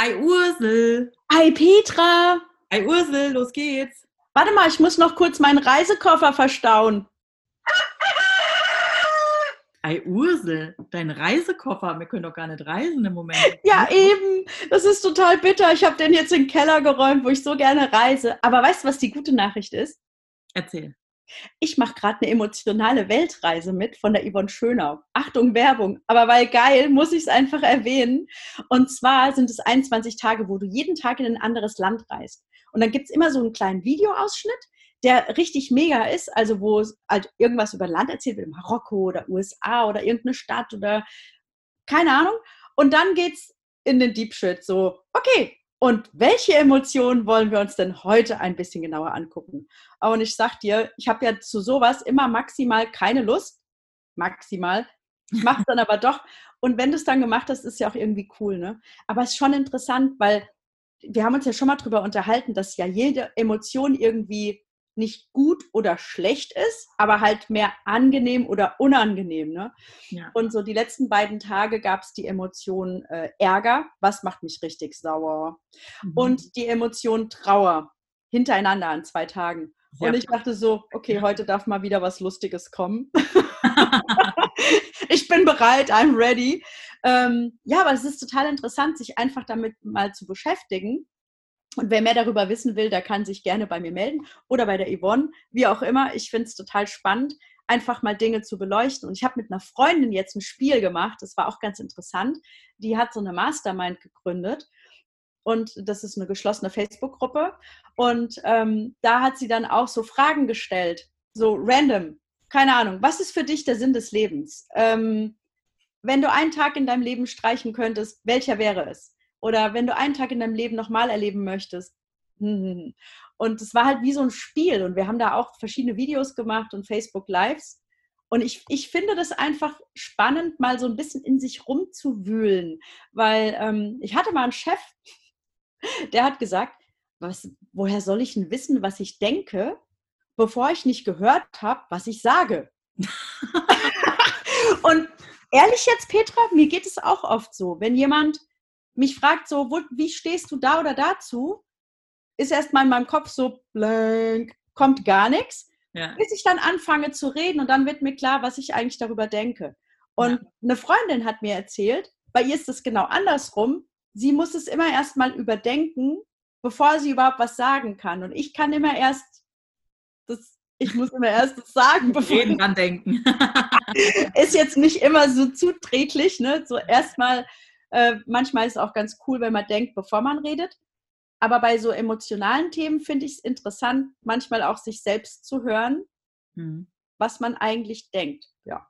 Ei Ursel. Hi Petra. Ei Ursel, los geht's. Warte mal, ich muss noch kurz meinen Reisekoffer verstauen. Ei Ursel, dein Reisekoffer. Wir können doch gar nicht reisen im Moment. Ja, eben. Das ist total bitter. Ich habe den jetzt in den Keller geräumt, wo ich so gerne reise. Aber weißt du, was die gute Nachricht ist? Erzähl. Ich mache gerade eine emotionale Weltreise mit von der Yvonne Schönau. Achtung, Werbung. Aber weil geil, muss ich es einfach erwähnen. Und zwar sind es 21 Tage, wo du jeden Tag in ein anderes Land reist. Und dann gibt es immer so einen kleinen Videoausschnitt, der richtig mega ist, also wo halt irgendwas über Land erzählt wird, Marokko oder USA oder irgendeine Stadt oder keine Ahnung. Und dann geht's in den Deep Shit so, okay, und welche Emotionen wollen wir uns denn heute ein bisschen genauer angucken? Und ich sag dir, ich habe ja zu sowas immer maximal keine Lust. Maximal. Ich mache dann aber doch. Und wenn du es dann gemacht hast, ist ja auch irgendwie cool, ne? Aber es ist schon interessant, weil wir haben uns ja schon mal drüber unterhalten, dass ja jede Emotion irgendwie nicht gut oder schlecht ist, aber halt mehr angenehm oder unangenehm. Ne? Ja. Und so die letzten beiden Tage gab es die Emotion äh, Ärger, was macht mich richtig sauer? Mhm. Und die Emotion Trauer hintereinander an zwei Tagen. Sehr und ich dachte so, okay, heute darf mal wieder was Lustiges kommen. ich bin bereit, I'm ready. Ähm, ja, aber es ist total interessant, sich einfach damit mal zu beschäftigen und wer mehr darüber wissen will, der kann sich gerne bei mir melden oder bei der Yvonne, wie auch immer. Ich finde es total spannend, einfach mal Dinge zu beleuchten. Und ich habe mit einer Freundin jetzt ein Spiel gemacht, das war auch ganz interessant. Die hat so eine Mastermind gegründet. Und das ist eine geschlossene Facebook-Gruppe. Und ähm, da hat sie dann auch so Fragen gestellt, so random. Keine Ahnung, was ist für dich der Sinn des Lebens? Ähm, wenn du einen Tag in deinem Leben streichen könntest, welcher wäre es? Oder wenn du einen Tag in deinem Leben nochmal erleben möchtest. Und es war halt wie so ein Spiel. Und wir haben da auch verschiedene Videos gemacht und Facebook Lives. Und ich, ich finde das einfach spannend, mal so ein bisschen in sich rumzuwühlen. Weil ähm, ich hatte mal einen Chef, der hat gesagt, was, woher soll ich denn wissen, was ich denke, bevor ich nicht gehört habe, was ich sage? und ehrlich jetzt, Petra, mir geht es auch oft so, wenn jemand mich fragt so, wo, wie stehst du da oder dazu, ist erstmal in meinem Kopf so blank, kommt gar nichts, ja. bis ich dann anfange zu reden und dann wird mir klar, was ich eigentlich darüber denke. Und ja. eine Freundin hat mir erzählt, bei ihr ist es genau andersrum. Sie muss es immer erstmal überdenken, bevor sie überhaupt was sagen kann. Und ich kann immer erst das, ich muss immer erst das sagen, bevor Reden dran denken. ist jetzt nicht immer so zuträglich, ne? So erstmal äh, manchmal ist es auch ganz cool, wenn man denkt, bevor man redet. Aber bei so emotionalen Themen finde ich es interessant, manchmal auch sich selbst zu hören, mhm. was man eigentlich denkt. Ja.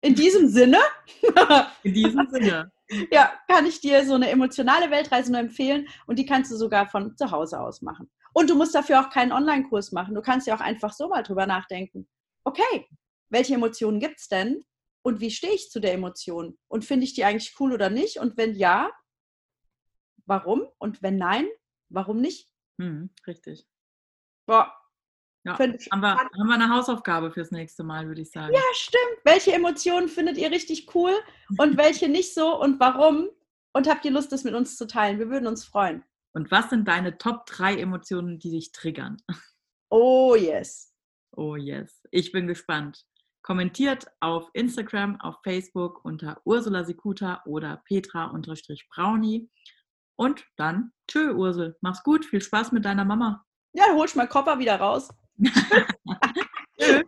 In diesem Sinne. In diesem Sinne. ja, kann ich dir so eine emotionale Weltreise nur empfehlen und die kannst du sogar von zu Hause aus machen. Und du musst dafür auch keinen Online-Kurs machen. Du kannst ja auch einfach so mal drüber nachdenken. Okay, welche Emotionen gibt es denn? Und wie stehe ich zu der Emotion? Und finde ich die eigentlich cool oder nicht? Und wenn ja, warum? Und wenn nein, warum nicht? Hm, richtig. Boah. Ja, haben, wir, haben wir eine Hausaufgabe fürs nächste Mal, würde ich sagen. Ja, stimmt. Welche Emotionen findet ihr richtig cool und welche nicht so und warum? Und habt ihr Lust, das mit uns zu teilen? Wir würden uns freuen. Und was sind deine Top 3 Emotionen, die dich triggern? Oh yes. Oh yes. Ich bin gespannt. Kommentiert auf Instagram, auf Facebook unter Ursula Sikuta oder Petra-Brownie. Und dann, tschö, Ursel. Mach's gut. Viel Spaß mit deiner Mama. Ja, holst mal Koffer wieder raus. Tschüss.